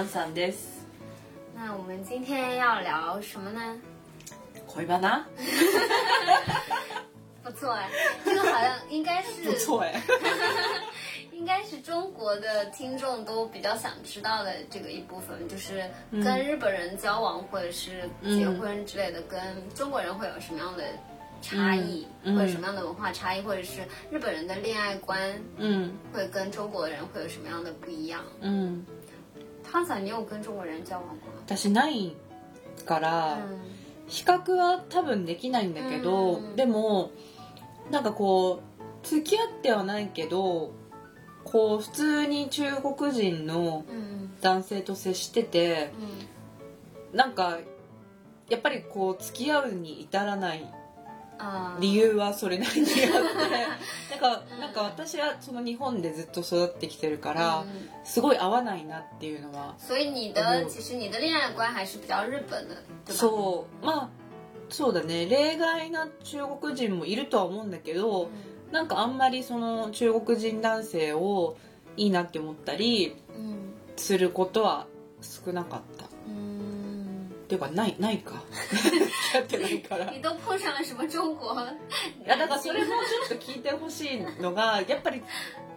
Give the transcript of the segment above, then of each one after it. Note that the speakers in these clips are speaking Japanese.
さんこんにちは、タンさんです。那我们今天要聊什么呢？恋バナ？不错哎，这个好像应该是不错哎。应该是中国的听众都比较想知道的这个一部分，就是跟日本人交往或者是结婚之类的，跟中国人会有什么样的差异，嗯嗯或者什么样的文化差异，或者是日本人的恋爱观うん会跟中国人会有什么样的不一样？ うん。汤嫂，你有跟中国人交往？私ないから嗯比較は多分できないんだけど、うんでもなんかこう付き合ってはないけどこう普通に中国人の嗯男性と接してて嗯なんかやっぱりこう付き合うに至らない啊，理由はそれなりにあって。なんかうんなんか私はその日本でずっと育ってきてるから嗯すごい合わないなっていうのは。所以你的嗯其实你的恋爱观还是比较日本的，对吧？そう。まあそうだね。例外な中国人もいるとは思うんだけどなんかあんまりその中国人男性をいいなって思ったり嗯することは少なかったっ嗯，ていうかないないか。付き合ってないから。い你都碰上了什么中国？やだからそれもちょっと聞いてほしいのがやっぱり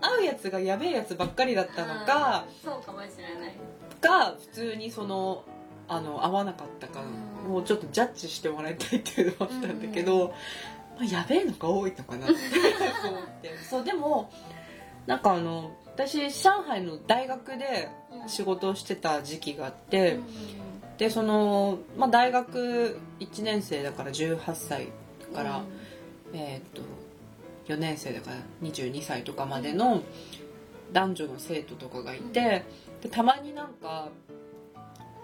会うやつがやべえやつばっかりだったのか、そうかもしれない。が普通にそのあの合わなかったか、うん。もうちょっとジャッジしてもらいたいっていうのはあったんだけど、まあ、やべえのが多いのかなって思って。そうでもなんかあの私上海の大学で仕事をしてた時期があって、でその、まあ、大学1年生だから18歳から、えーっと4年生だから22歳とかまでの男女の生徒とかがいて、でたまになんか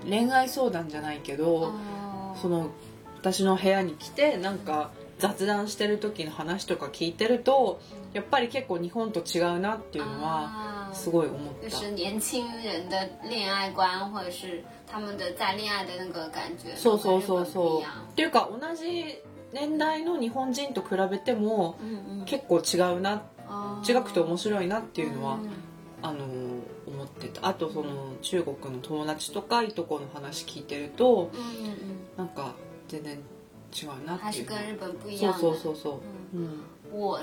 恋愛相談じゃないけど、その私の部屋に来てなんか雑談してる時の話とか聞いてるとやっぱり結構日本と違うなっていうのは啊すごい思った。他们的在恋爱的那个感觉，そうそうそうそう。っていうか同じ年代の日本人と比べても結構違うな哦違くて面白いなっていうのは、嗯あの思ってた。あとその中国の友達とかいとこの話聞いてるとなんか全然違うなっていうそう。そうそうそうん我，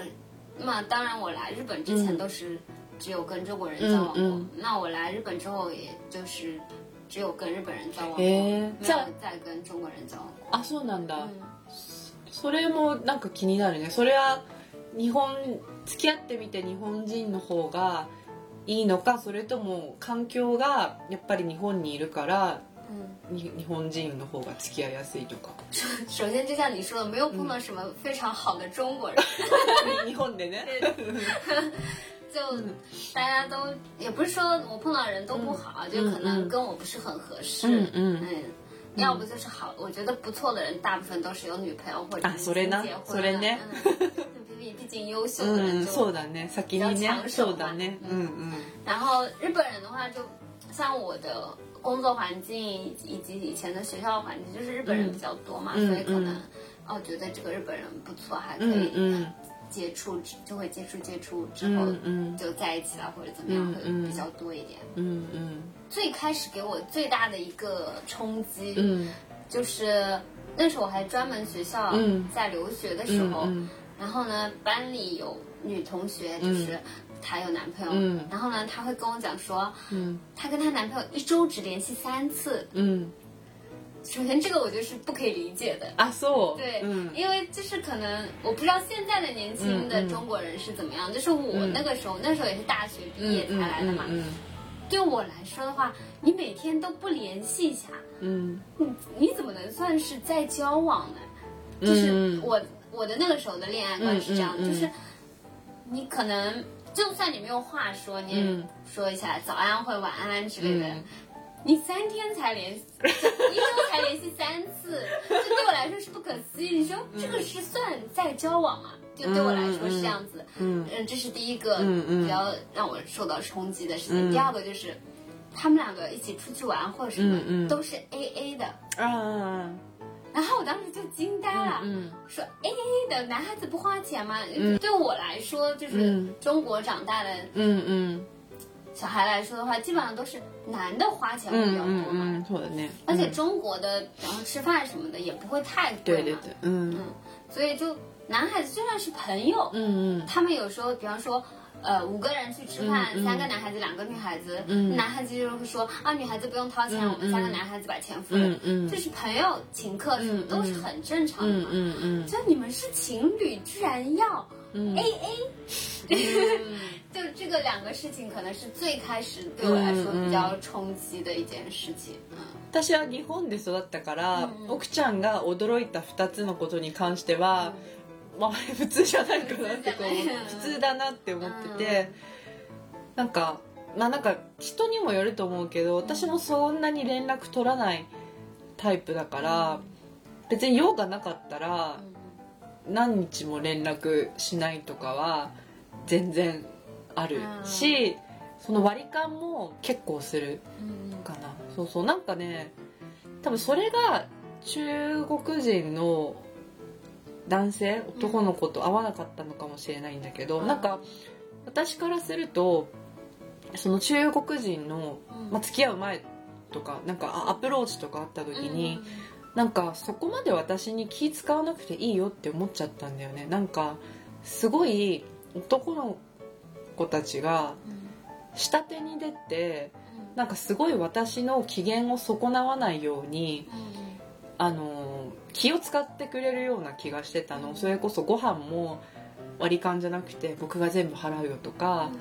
那当然我来日本之前嗯都是只有跟中国人交往过，嗯那我来日本之后也就是只有跟日本人交往过，へー没有じゃあ再跟中国人交往そうなんだ、嗯それもなんか気になるね。それは日本付き合ってみて日本人の方がいいのかそれとも環境がやっぱり日本にいるから日本人の方が付き合いやすいとか。首先就像你说的，没有碰到什么非常好的中国人，日本でね就大家都也不是说我碰到的人都不好，就可能跟我不是很合适。嗯嗯嗯要不就是好，我觉得不错的人，大部分都是有女朋友或者是啊それな已经结婚それね嗯毕毕竟优秀的うん人就そうだね先にね比較搶手そうだねうんうん然后日本人的话，就像我的工作环境以及以前的学校环境，就是日本人比较多嘛，嗯所以可能嗯哦觉得这个日本人不错，还可うん以うん 接触，就会接触接触之う后んうん就在一起了，或者怎么样嗯嗯会比较多一点。うんうん最开始给我最大的一个冲击，うん就是那时候我还专门学校嗯在留学的时候，嗯然后呢，班里有女同学，就是她有男朋友，嗯然后呢，她会跟我讲说，うん她跟她男朋友一周只联系三次。うん 首先，这个我就是不可以理解的。あそう对，うん因为就是可能我不知道现在的年轻的嗯嗯中国人是怎么样，就是我嗯那个时候，那时候也是大学毕业才来的嘛。うん对我来说的话，你每天都不联系一下，うん你你怎么能算是在交往呢？就是嗯我我的那个时候的恋爱观是这样，嗯嗯嗯就是你可能就算你没有话说，你也嗯说一下早安或者晚安之类的。 嗯你三天才联系，一周才联系三次，这对我来说是不可思议。你说这个是算在交往吗？就对我来说是这样子。嗯嗯，这是第一个嗯嗯比较让我受到冲击的事情。嗯第二个就是他们两个一起出去玩或者什么，嗯嗯都是 A A 的。あ然后我当时就惊呆了，嗯说 A A 的男孩子不花钱吗？对我来说，就是嗯中国长大的，うんうん 小孩来说的话，基本上都是男的花钱会比较嗯多嘛。嗯嗯，そうだね。而且中国的，然后吃饭什么的也不会太贵嘛，对对对，嗯嗯，所以就男孩子就算是朋友，嗯嗯他们有时候，比方说， 呃，五个人去吃饭，嗯嗯三个男孩子，两个女孩子，嗯男孩子就是会说啊，女孩子不用掏钱，嗯我们三个男孩子把钱付了，嗯嗯就是朋友请客什么嗯都是很正常的嗯嘛。嗯嗯就你们是情侣，居然要嗯 A A，、就这个两个事情可能是最开始对我来说嗯嗯比较冲击的一件事情。嗯私は日本で育ったから、うん奥ちゃんが驚いた2つのことに関しては、 まあ普通じゃないかなってこう普通だなって思ってて、なんかまあなんか人にもよると思うけど私もそんなに連絡取らないタイプだから、別に用がなかったら何日も連絡しないとかは全然あるし、その割り勘も結構するかな。そうそうなんかね多分それが中国人の男性男の子と合わなかったのかもしれないんだけど、うん。なんか私からするとその中国人の、嗯まあ、付き合う前とかなんかあアプローチとかあった時に、なんかそこまで私に気使わなくていいよって思っちゃったんだよね。なんかすごい男の子たちが下手に出てなんかすごい私の機嫌を損なわないようにあの気を使ってくれるような気がしてたの。それこそご飯も割り勘じゃなくて僕が全部払うよとか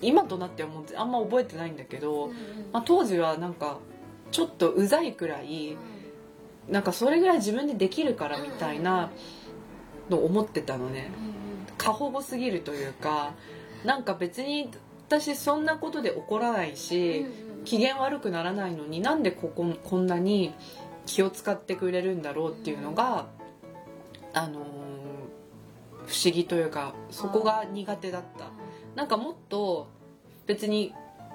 今となってはもうあんま覚えてないんだけど、まあ、当時はなんかちょっとうざいくらいなんかそれぐらい自分でできるからみたいなのを思ってたのね。過保護すぎるというかなんか別に私そんなことで怒らないし、機嫌悪くならないのになんでこここんなに気を使ってくれるんだろうっていうのが、あのー不思議というかそこが苦手だったなんかもっと別に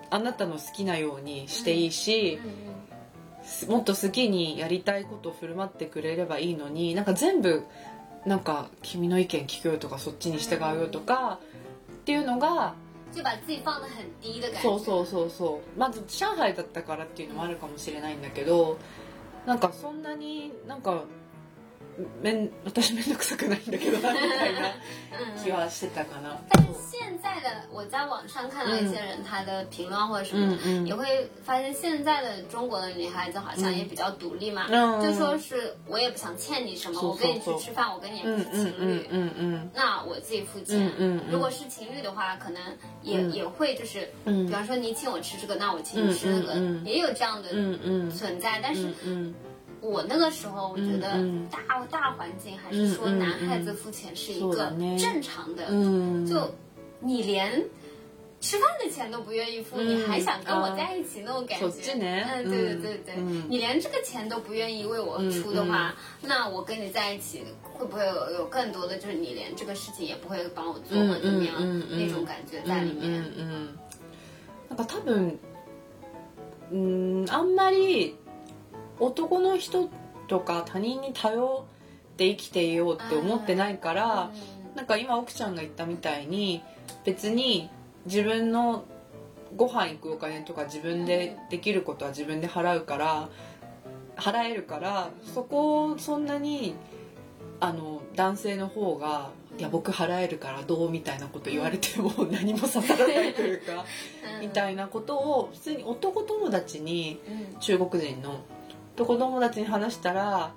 あなたの好きなようにしていいし、もっと好きにやりたいことを振る舞ってくれればいいのになんか全部なんか君の意見聞くよとかそっちに従うよとかっていうのが。そうそうそうそうまず上海だったからっていうのもあるかもしれないんだけどなんかそんなになんかめん私めんどくさくないんだけどなみたいな気はしてたかな。但是现在的我在网上看到一些人他的评论或者什么的，嗯嗯也会发现现在的中国的女孩子好像也比较独立嘛，嗯就说是我也不想欠你什么，そう我跟你そう去吃饭，我跟你也不うん是情うん侣。うんうん那我自己付钱。嗯嗯嗯如果是情侣的话，可能也、嗯也会就是，嗯比方说你请我吃这个，那我请你吃那个，嗯嗯嗯也有这样的うんうん存在。但是うん 我那个时候，我觉得嗯嗯大、大环境还是说嗯嗯男孩子付钱是一个そうだね正常的。うん就你连吃饭的钱都不愿意付，嗯你还想跟我在一起那种感觉？そっちね嗯，对对对对，嗯你连这个钱都不愿意为我出的话，那我跟你在一起会不会有有更多的就是你连这个事情也不会帮我做或者怎么样、嗯嗯嗯那种感觉在里面？うんうんうんなんか多分うんあんまり 男の人とか他人に頼って生きていようって思ってないからなんか今奥ちゃんが言ったみたいに別に自分のご飯行くお金とか自分でできることは自分で払うから払えるからそこをそんなにあの男性の方が「いや僕払えるからどう?」みたいなこと言われても何も刺さらないというか嗯 みたいなことを普通に男友達に嗯中国人の男友達に話したら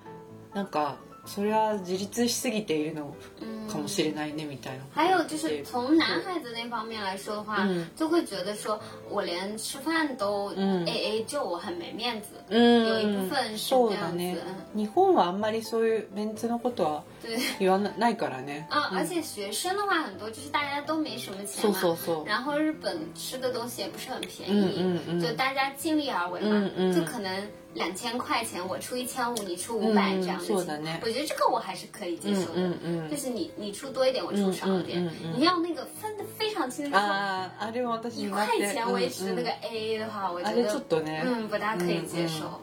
なんかそれは自立しすぎているの嗯かもしれないねみたいな。还有就是从男孩子那方面来说的话，嗯。就会觉得说我连吃饭都嗯。A A，、就我很没面子。うん有一部分是这样子。日本はあんまりそういうメンツのことは对。言わなないからね。啊，而且学生的话很多就是大家都没什么钱嘛，そうそうそう。然后日本吃的东西也不是很便宜，就大家尽力而为嘛，就可能两千块钱我出一千五，你出五百、嗯这样的情况そうだね我觉得这个我还是可以接受的。嗯嗯就是你你出多一点，我出少一点，嗯嗯嗯嗯你要那个分的非常清楚，说あああれは私一になって块钱维持那个うん A A 的话，我うん觉得あれちょっとね。嗯不大可以接受。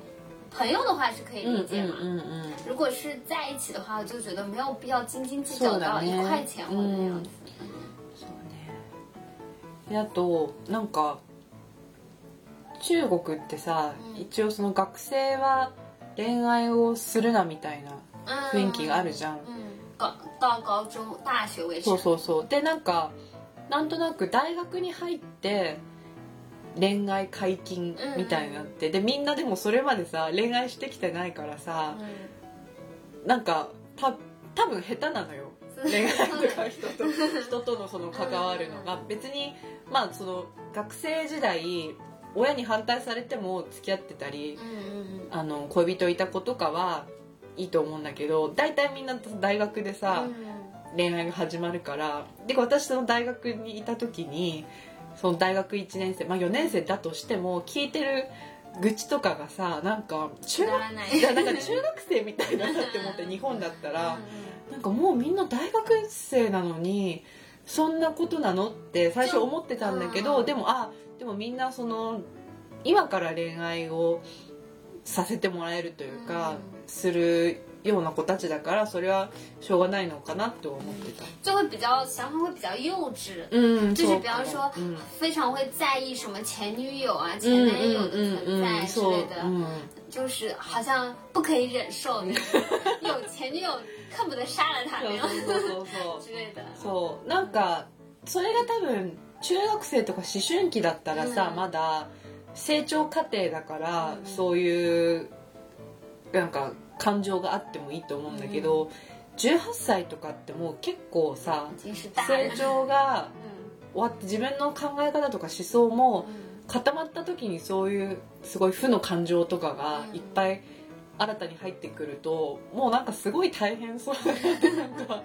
朋友的话是可以うん理解嘛，うんうんうん如果是在一起的话，我就觉得没有必要斤斤计较到一块钱或者那样子。そうねであとなんか 中国ってさ、うん。一応その学生は恋愛をするなみたいな雰囲気があるじゃん。そうそうそう。でなんかなんとなく大学に入って恋愛解禁みたいになって、でみんなでもそれまでさ恋愛してきてないからさ、嗯，なんかた多分下手なのよ。恋愛とか人と人とのその関わるのが。別にまあその学生時代親に反対されても付き合ってたり嗯嗯あの恋人いた子とかはいいと思うんだけど大体みんな大学でさ、嗯恋愛が始まるからで私その大学にいた時にその大学1年生まあ4年生だとしても聞いてる愚痴とかがさなんか中学なんか中学生みたいだなって思って日本だったらなんかもうみんな大学生なのにそんなことなの？って最初思ってたんだけうんどでもあでもみんなその今から恋愛をさせてもらえるというかうん。するような子たちだからそれはしょうがないのかなと思ってた。就会比较想法会比较幼稚。嗯，就是比方说嗯，非常会在意什么前女友啊、前男友的存在之类的，嗯就是好像不可以忍受那种，有前女友恨不得杀了他そう那样そうそうそう。之类的。そう。なんかそれが多分中学生とか思春期だったらさ、うん。まだ成長過程だから、うん。そういうなんか感情があってもいいと思うんだけど、18歳とかってもう結構さ成人。長が嗯 終わって自分の考え方とか思想も嗯固まった時にそういうすごい負の感情とかがいっぱい新たに入ってくるともうなんかすごい大変そうだなってなんか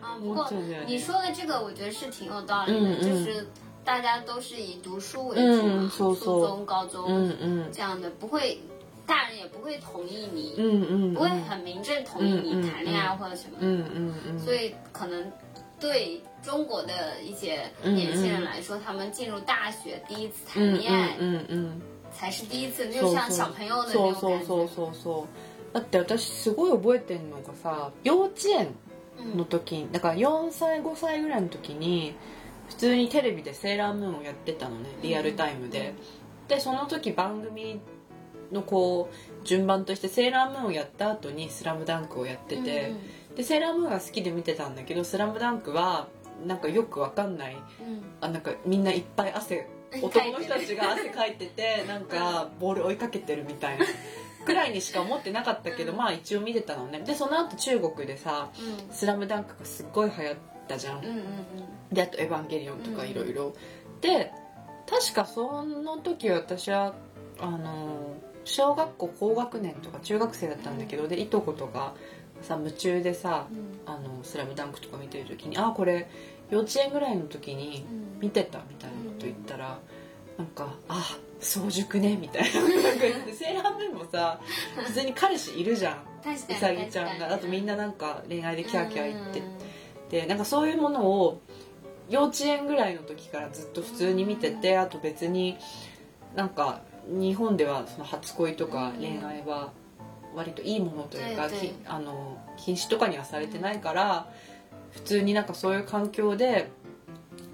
啊，不过我觉得你说的这个，我觉得是挺有道理的，嗯嗯。就是大家都是以读书为主嘛，初说中、高中、うんうん这样的，不会，大人也不会同意你，うんうん不会很明正同意嗯嗯你谈恋爱或者什么，うんうんうん所以可能对中国的一些年轻人来说，他们进入大学第一次うん谈恋爱うんうん才是第一次，就像小朋友的那种感そうそう觉。そうそう。だって私すごい覚えてんのがさ幼稚園の嗯時にだから4歳5歳ぐらいの時に普通にテレビでセーラームーンをやってたのねリアルタイムで、でその時番組のこう順番としてセーラームーンをやった後にスラムダンクをやってて、でセーラームーンが好きで見てたんだけどスラムダンクはなんかよくわかんない。嗯あなんかみんないっぱい汗男の人たちが汗かいてて なんかボール追いかけてるみたいなくらいにしか思ってなかったけどまあ一応見てたのね。でその後中国でさ嗯「スラムダンクがすっごい流行ったじゃん、嗯嗯であと「エヴァンゲリオン」とかうん。いろいろで確かその時私はあの小学校高学年とか中学生だったんだけどでいとことかさ夢中でさ嗯「あのスラムダンクとか見てる時にあこれ幼稚園ぐらいの時に嗯見てたみたいなこと言ったら、なんか「あ早熟ね」みたいななんか言ってセーラームーンもさ普通に彼氏いるじゃん。うさぎちゃんが。あとみんななんか恋愛でキャーキャー言ってうん。てなんかそういうものを幼稚園ぐらいの時からずっと普通に見ててあと別になんか日本ではその初恋とか恋愛は割といいものというか、きあの禁止とかにはされてないから普通になんかそういう環境で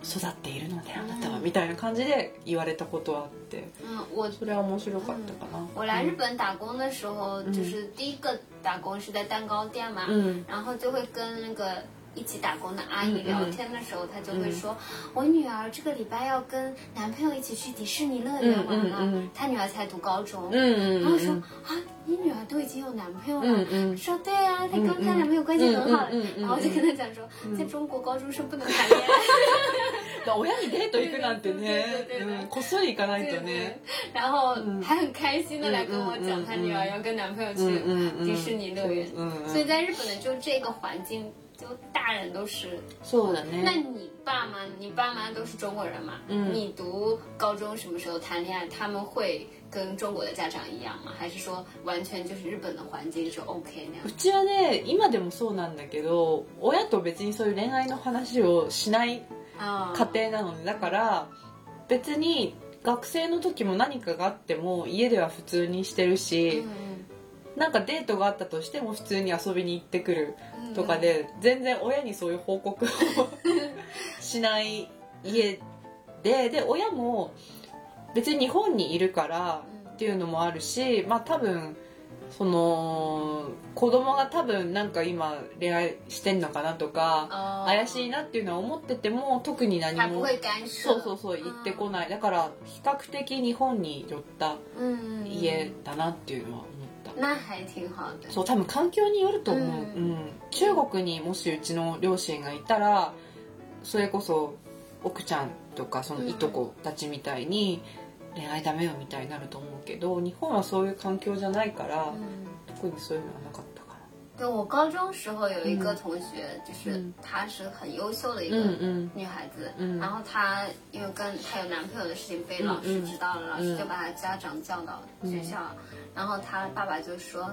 育っているのであなたはみたいな感じで言われたことはあって嗯，我それは面白かったかな。我来日本打工的时候，就是第一个打工是在蛋糕店嘛，嗯然后就会跟那个一起打工的阿姨嗯嗯聊天的时候，她就会说，我女儿这个礼拜要跟男朋友一起去迪士尼乐园玩了，嗯嗯嗯她女儿才读高中，嗯然后说、嗯啊，你女儿都已经有男朋友了，嗯嗯说对啊，她跟她男朋友关系很好，嗯嗯嗯嗯然后我就跟她讲说，在中国高中生不能谈恋爱。親にデート行くなんてね对对对对うんこっそり行かない对对とね。然后还很开心的来跟我嗯嗯嗯讲，她女儿要跟男朋友去嗯嗯嗯迪士尼乐园。嗯嗯所以在日本的就这个环境， 就大人都是。そうだ那ね。你爸妈，你爸妈都是中国人嘛？嗯你读高中什么时候谈恋爱？他们会跟中国的家长一样吗？还是说完全就是日本的环境是 OK 那样う？ちはね今でもそうなんだけど親と別にそういう恋愛の話をしない啊，家庭なのねだから別に学生の時も何かがあっても家では普通にしてるし嗯 なんかデートがあったとしても普通に遊びに行ってくる嗯とかで全然親にそういう報告をしない家でで親も別に日本にいるからっていうのもあるしまあ多分その子供が多分なんか今恋愛してんのかなとか哦怪しいなっていうのは思ってても特に何も。そうそうそう言ってこない。だから比較的日本に寄った嗯，家だなっていうのは思。那还挺好的。そう多分環境によると思う、ううん。ん中国にもしうちの両親がいたらそれこそ奥ちゃんとかそのいとこたちみたいに恋愛ダメよみたいになると思うけど日本はそういう環境じゃないから、嗯，特にそういうのはな对我高中时候有一个同学，就是嗯她是很优秀的一な。个うんうん女孩子，嗯然后她因为跟她有男朋友的事情被老师知道了，老师就把她家长叫到学校，然后她爸爸就说，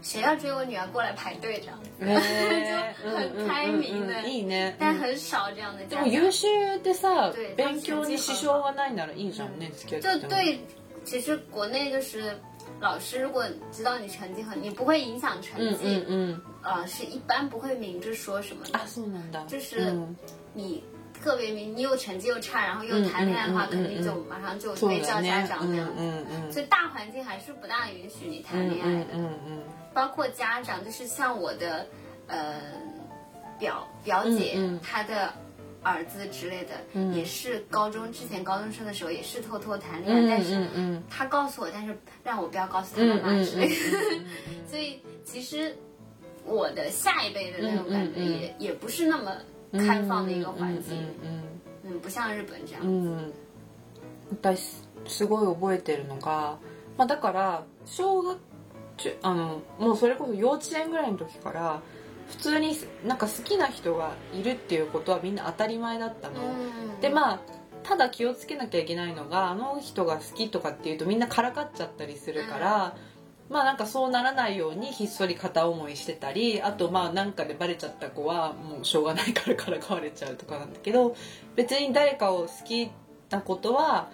谁要追我女儿过来排队这样子，へ就很开明的，うんうんうんいいね。但很少这样的でも家长。優秀でさ对勉強に支障がないならいいじゃんね付き合ってても就对，其实国内就是 老师如果知道你成绩很，你不会影响成うん绩，うんうん呃，是一般不会明着说什么的あ。そうなんだ就是うん你特别明，你又成绩又差，然后又谈恋愛的話，嗯嗯嗯肯定就馬上就そう被叫だね家長那樣。うんうんうん所以大環境還是不大允許你談うん戀愛的，うんうん包括家長，就是像我的呃表表姐，嗯嗯她的 兒子之類的，也是高中之前高中生的時候也是偷偷談戀愛，うん但是うんうん他告訴我，但是讓我不要告訴他嗯媽媽之類的。嗯所以其實我的下一輩的那種感覺嗯嗯嗯也也不是那麼開放的一個環境。うんうん嗯，不像日本这样。うん私すごい覚えてるのが、まあ、だから小学中あのもうそれこそ幼稚園ぐらいの時から 普通になんか好きな人がいるっていうことはみんな当たり前だったの。嗯でまあただ気をつけなきゃいけないのがあの人が好きとかっていうとみんなからかっちゃったりするから、まあなんかそうならないようにひっそり片思いしてたりあとまあなんかでバレちゃった子はもうしょうがないからからかわれちゃうとかなんだけど別に誰かを好きなことは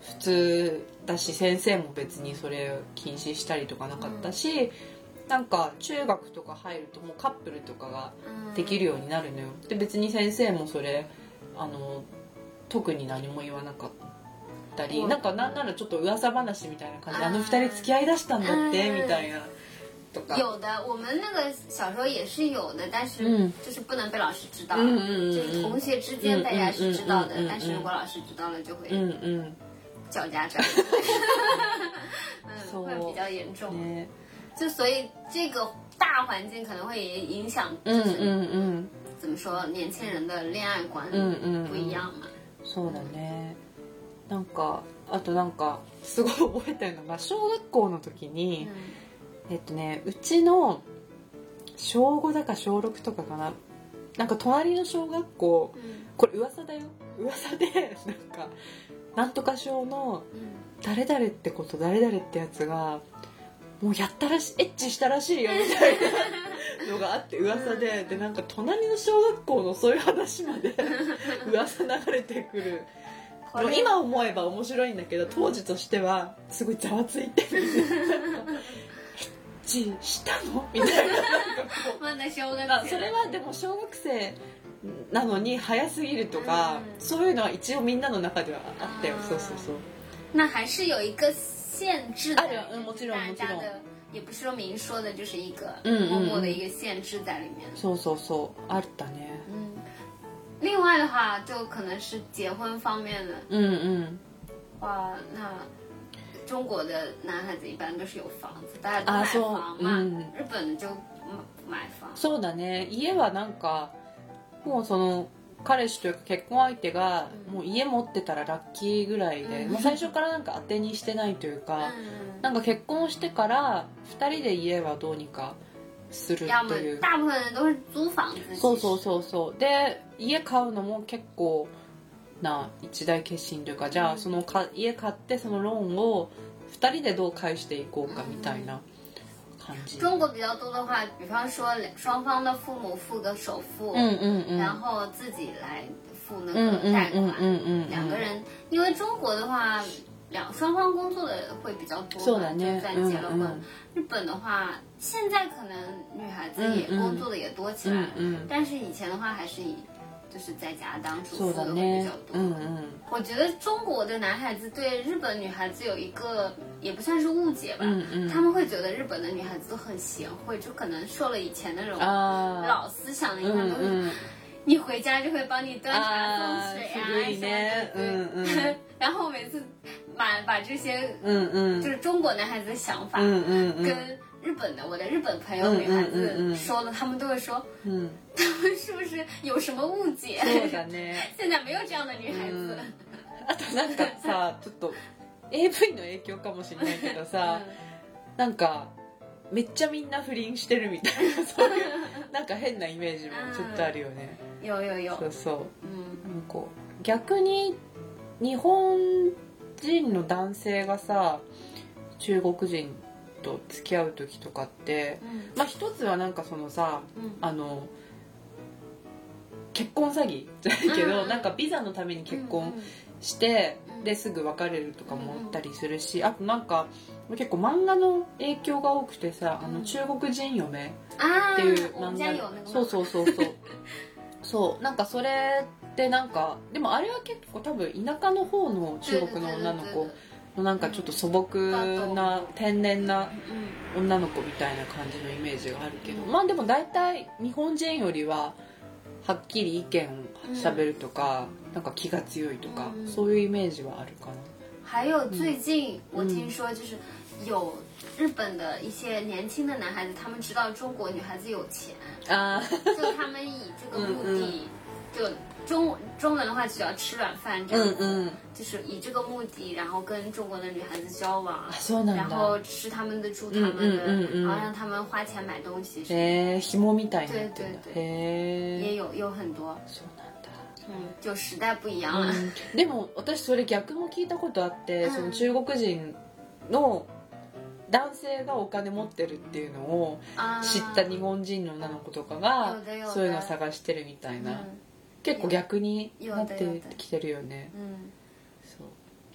普通だし先生も別にそれを禁止したりとかなかったし、なんか中学とか入るともうカップルとかができるようになるのよ。で別に先生もそれあの特に何も言わなかったり、うん。なんかなんならちょっと噂話みたいな感じであの二人付き合いだしたんだってうん。みたいなとか。有的，我们那个小时候也是有的，但是嗯就是不能被老师知道，嗯就是同学之间大家是知道的嗯但是如果老师知道了就会叫家长，嗯，会比较严重。ね就所以这个大环境可能会也影响，就是うんうんうん怎么说年轻人的恋爱观うんうんうん不一样嘛。そうだねなんかあとなんかすごい覚えてるのが小学校の時に、えっとねうちの小5だか小6とかかななんか隣の小学校これ噂だよ噂でなんかなんとか小の誰々ってこと誰々ってやつがもうやったらしエッチしたらしいよみたいなのがあって噂で。でなんか隣の小学校のそういう話まで 噂流れてくる。今思えば面白いんだけど当時としてはすごいざわついてる。エッチしたのみたいな。まだ小学あ生それはでも小学生なのに早すぎるとか、うん。そういうのは一応みんなの中ではあったよ。そうそうそう。那还是有一个限制的，啊对嗯もちろん大家もちろ的也不是说明说的，就是一个嗯嗯默默的一个限制在里面。そうそうそうあったね嗯，另外的话，就可能是结婚方面的うんうん话，那中国的男孩子一般都是有房子，大家都买啊そう房嘛。嗯日本就买房。そうだね家はなんかもうその 彼氏というか結婚相手がもう家持ってたらラッキーぐらいで、うん。もう最初からなんか当てにしてないというか、嗯，なんか結婚してから2人で家はどうにかするという。大部分人都是租房子。そうそうそうそう。で家買うのも結構な一大決心というかじゃあそのか家買ってそのローンを2人でどう返していこうかみたいな感じ中国比较多的话，比方说双方的父母付个首付，うんうんうん然后自己来付那うんうん个贷款。うんうんうん两个人，因为中国的话，两双方工作的会比较多嘛，そうだね就算结了婚。うんうん日本的话，现在可能女孩子也嗯嗯工作的也多起来了，嗯嗯但是以前的话还是以 就是在家当主そうだ妇的会比ね较多。うんうん我觉得中国的男孩子对日本女孩子有一个也不算是误解吧，嗯嗯他们会觉得日本的女孩子都很贤惠，就可能受了以前那种あ老思想的影响，ーうん都是うん你回家就会帮你端茶啊送水啊，古いね什么的嗯对嗯然后每次把把这些うんうん就是中国男孩子的想法うんうんうん跟 日本的我的日本朋友嗯女孩嗯嗯嗯子说了，他们都会说うん他们是不是有什么误解？そうだね。现在没有这样的女孩子。あとなんかさちょっと AV の影響かもしれないけどさ なんかめっちゃみんな不倫してるみたいなそういうなんか変なイメージもちょっとあるよね。有有有，そうそう。嗯なんか逆に日本人の男性がさ中国人と付き合う時とかって嗯まあ一つはなんかそのさ嗯あの結婚詐欺じゃないけど、うんなんかビザのために結婚嗯して、うん。ですぐ別れるとかもあったりするし、あとなんか結構漫画の影響が多くてさ「あのうん中国人嫁」啊っていう漫画家有那个そうそうそうそう。そうなんかそれってなんかでもあれは結構多分田舎の方の中国の女の子のなんかちょっと素朴な天然な嗯女の子みたいな感じのイメージがあるけど。まあでも大体日本人よりははっきり意見をしゃべるとか、なんか気が強いとか、うん。そういうイメージはあるか还有最近我听说就是有日本的一些年轻的男孩子，他们知道中国女孩子有钱，なあー就他们以这个目的，就中中文的话只要吃软饭这样子，うんうん就是以这个目的，然后跟中国的女孩子交往あ。そうなん然だ后吃他们的住他们的，嗯嗯嗯嗯然后让他们花钱买东西，へえ紐みたいになってるんだ对对へえ也有有很多，そうなんだ嗯，就时代不一样了。うんでも私それ逆も聞いたことあって、うんその中国人の男性がお金持ってるっていうのを啊知った日本人の女の子とかが有的有的そういうのを探してるみたいな、嗯 結構逆に有なってきてるよね。嗯，そう。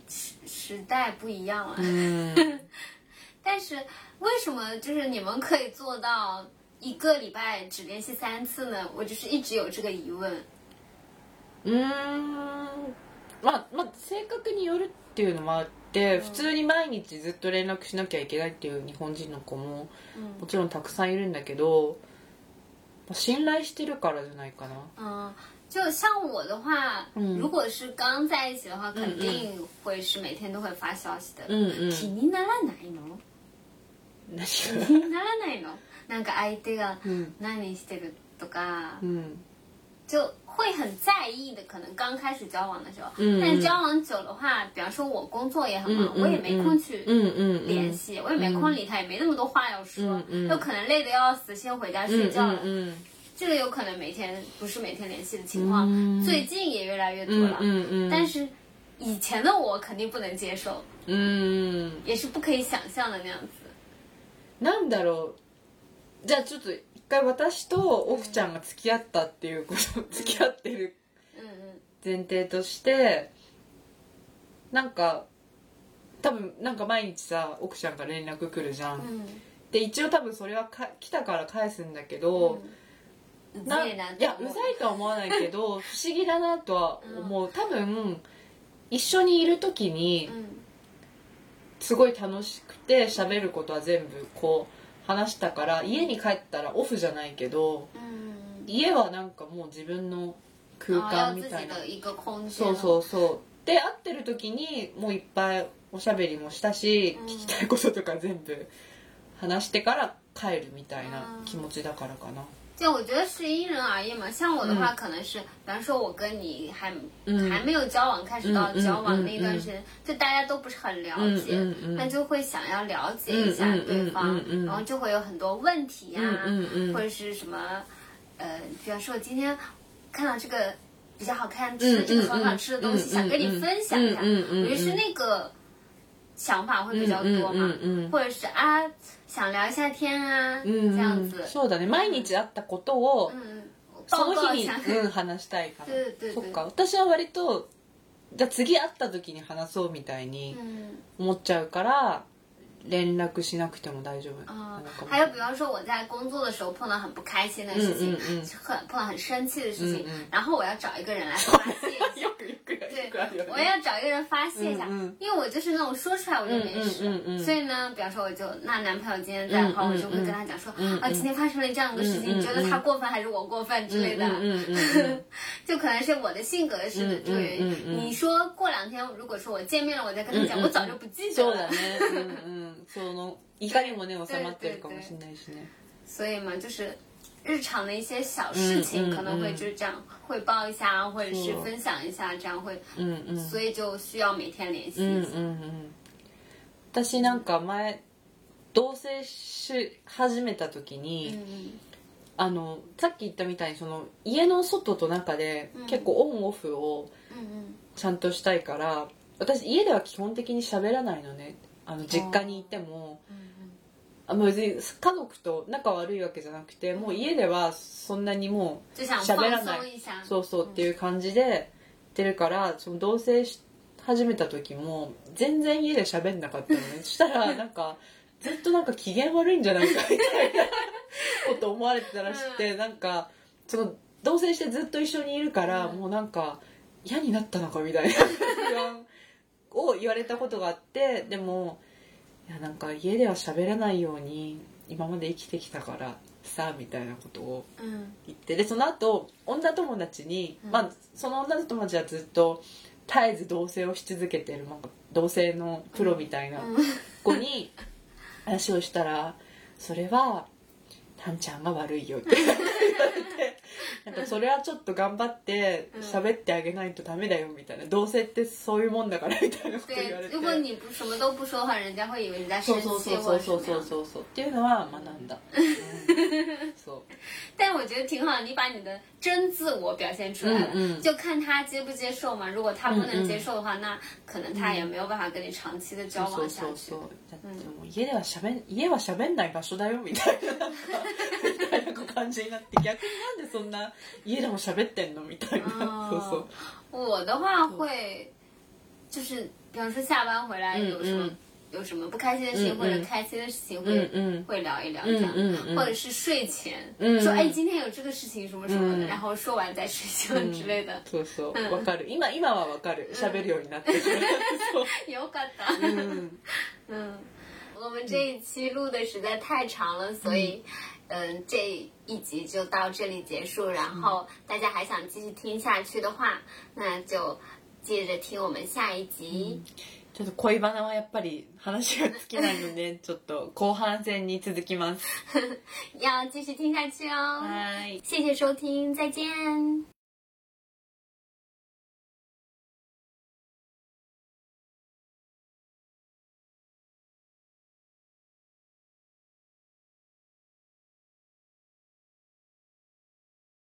时时代不一样了。うん。但是为什么就是你们可以做到一个礼拜只联系三次呢？我就是一直有这个疑问。うーんまあまあ性格によるっていうのもあって、普通に毎日ずっと連絡しなきゃいけないっていう日本人の子も嗯もちろんたくさんいるんだけど、まあ信頼してるからじゃないかな。嗯，就像我的话，嗯如果是刚在一起的话，肯定会是每天都会发消息的。うんうん気にならないの？何気がにならないの？なんか相手がうん何してるとかう，ん就会很在意的。可能刚开始交往的时候，嗯但交往久的话，比方说我工作也很忙，嗯我也没空去うんうんうん联系，我也没空理他，也没那么多话要说，嗯嗯有可能累得要死，先回家睡うん觉了。うん 这个有可能每天不是每天联系的情况，嗯。最近也越来越多うん了。うんうん但是以前的我肯定不能接受，うん也是不可以想象的那样子。なんだろう。じゃあちょっと一回私と奥ちゃんが付き合ったっていうこと付き合ってる嗯嗯前提としてなんか多分なんか毎日さ奥ちゃんが連絡来るじゃん、嗯で一応多分それはか来たから返すんだけど、嗯，な自然いやうざいとは思わないけど 不思議だなとは思う。多分一緒にいる時に嗯すごい楽しくて喋ることは全部こう話したから家に帰ったらオフじゃないけど嗯，家はなんかもう自分の空間みたいな。そうそうそう。で会ってる時にもういっぱいおしゃべりもしたし、うん。聞きたいこととか全部話してから帰るみたいな気持ちだからかな就我觉得是因人而异嘛，像我的话，可能是，比方说，我跟你还、嗯。还没有交往，开始到交往嗯那段时间，就大家都不是很了解，那就会想要了解一下对方，然后就会有很多问题呀、或者是什么，呃，比方说我今天看到这个比较好看，吃的这个很好吃的东西，想跟你分享一下，嗯嗯嗯我觉得是那个想法会比较多嘛，或者是啊，想聊一下天啊，うん。这样子。そうだね。毎日会ったことを嗯，そ报の日に。うん、話したいから。そっか。私は割とじゃあ次会った時に話そうみたいに嗯思っちゃうから連絡しなくても大丈夫啊なのかも。还有比方说我在工作的时候碰到很不开心的事情，嗯嗯嗯很碰到很生气的事情，然后我要找一个人来发泄一下。よくよく对よくあるよ，我ね要找一个人发泄一下，嗯嗯因为我就是那种说出来我就没事，嗯嗯嗯嗯所以呢，比方说我就那男朋友今天在的话，嗯嗯我就会跟他讲说，嗯啊，今天发生了这样一个事情，嗯嗯你觉得他过分还是我过分之类的，嗯嗯嗯嗯就可能是我的性格是的嗯这个原因。嗯嗯嗯你说过两天如果说我见面了，我再跟他讲，嗯嗯我早就不记得了そうだ。ねうんうんその怒りもね収まってるかもしれないしね所以嘛，就是 日常的一些小事情，嗯嗯可能会嗯就是这样汇报一下，或者是是分享一下，这样会，うんうん所以就需要每天联系うん一下。うんうん私なんか前同棲し始めた時に、嗯あのさっき言ったみたいにその家の外と中でうん。結構オンオフを嗯ちゃんとしたいから私家では基本的に喋らないのね。あの実家にいても。嗯あの別に家族と仲悪いわけじゃなくてもう家ではそんなにもう喋らない。そうそうっていう感じでやってるからその同棲し始めた時も全然家で喋んなかったのね。そしたらなんかずっとなんか機嫌悪いんじゃないかみたいな こと思われてたらしくて、なんかその同棲してずっと一緒にいるから、うん。もうなんか嫌になったのかみたいな 不安を言われたことがあってでもいやなんか家では喋らないように今まで生きてきたからさみたいなことを嗯言ってでその後女友達に、うん。まあその女友達はずっと絶えず同棲をし続けてる、まあ、同棲のプロみたいな嗯子に話をしたら「それはタンちゃんが悪いよ」って言われて なんかそれはちょっと頑張ってうん。喋ってあげないとダメだよみたいな。同棲ってそういうもんだからみたいなこと言われ对，て如果你不什么都不说的话，人家会以为你在そうそうそう或そうそう。そうそう。っていうのは学んだ、うん。そう 但我觉得挺好，你把你的真自我表现出来了，嗯嗯就看他接不接受嘛。如果他不能接受的话，那可能他也没有办法跟你长期的交そう往下去そうそう。だってもう家ではしゃべん家はしゃべんない場所だよみたいななんかみたいな感じになって逆になんでそんな家でもしゃべってんのみたいな哦そうそう我的话会，就是比方说下班回来嗯有什么、嗯 有什么不开心的事情、嗯嗯或者开心的事情会、嗯嗯会聊一聊嗯这样，嗯嗯或者是睡前、嗯说哎今天有这个事情什么什么的，嗯然后说完再睡觉之类的。そうそううんわかる今今はわかるしゃべるようになってるそう有可能。うん嗯，我们这一期录的实在太长了，所以，嗯、这一集就到这里结束。然后大家还想继续听下去的话，那就接着听我们下一集。 ちょっと恋バナはやっぱり話が尽きないので ちょっと後半戦に続きます要继续听下去哦。はい谢谢收听，再见。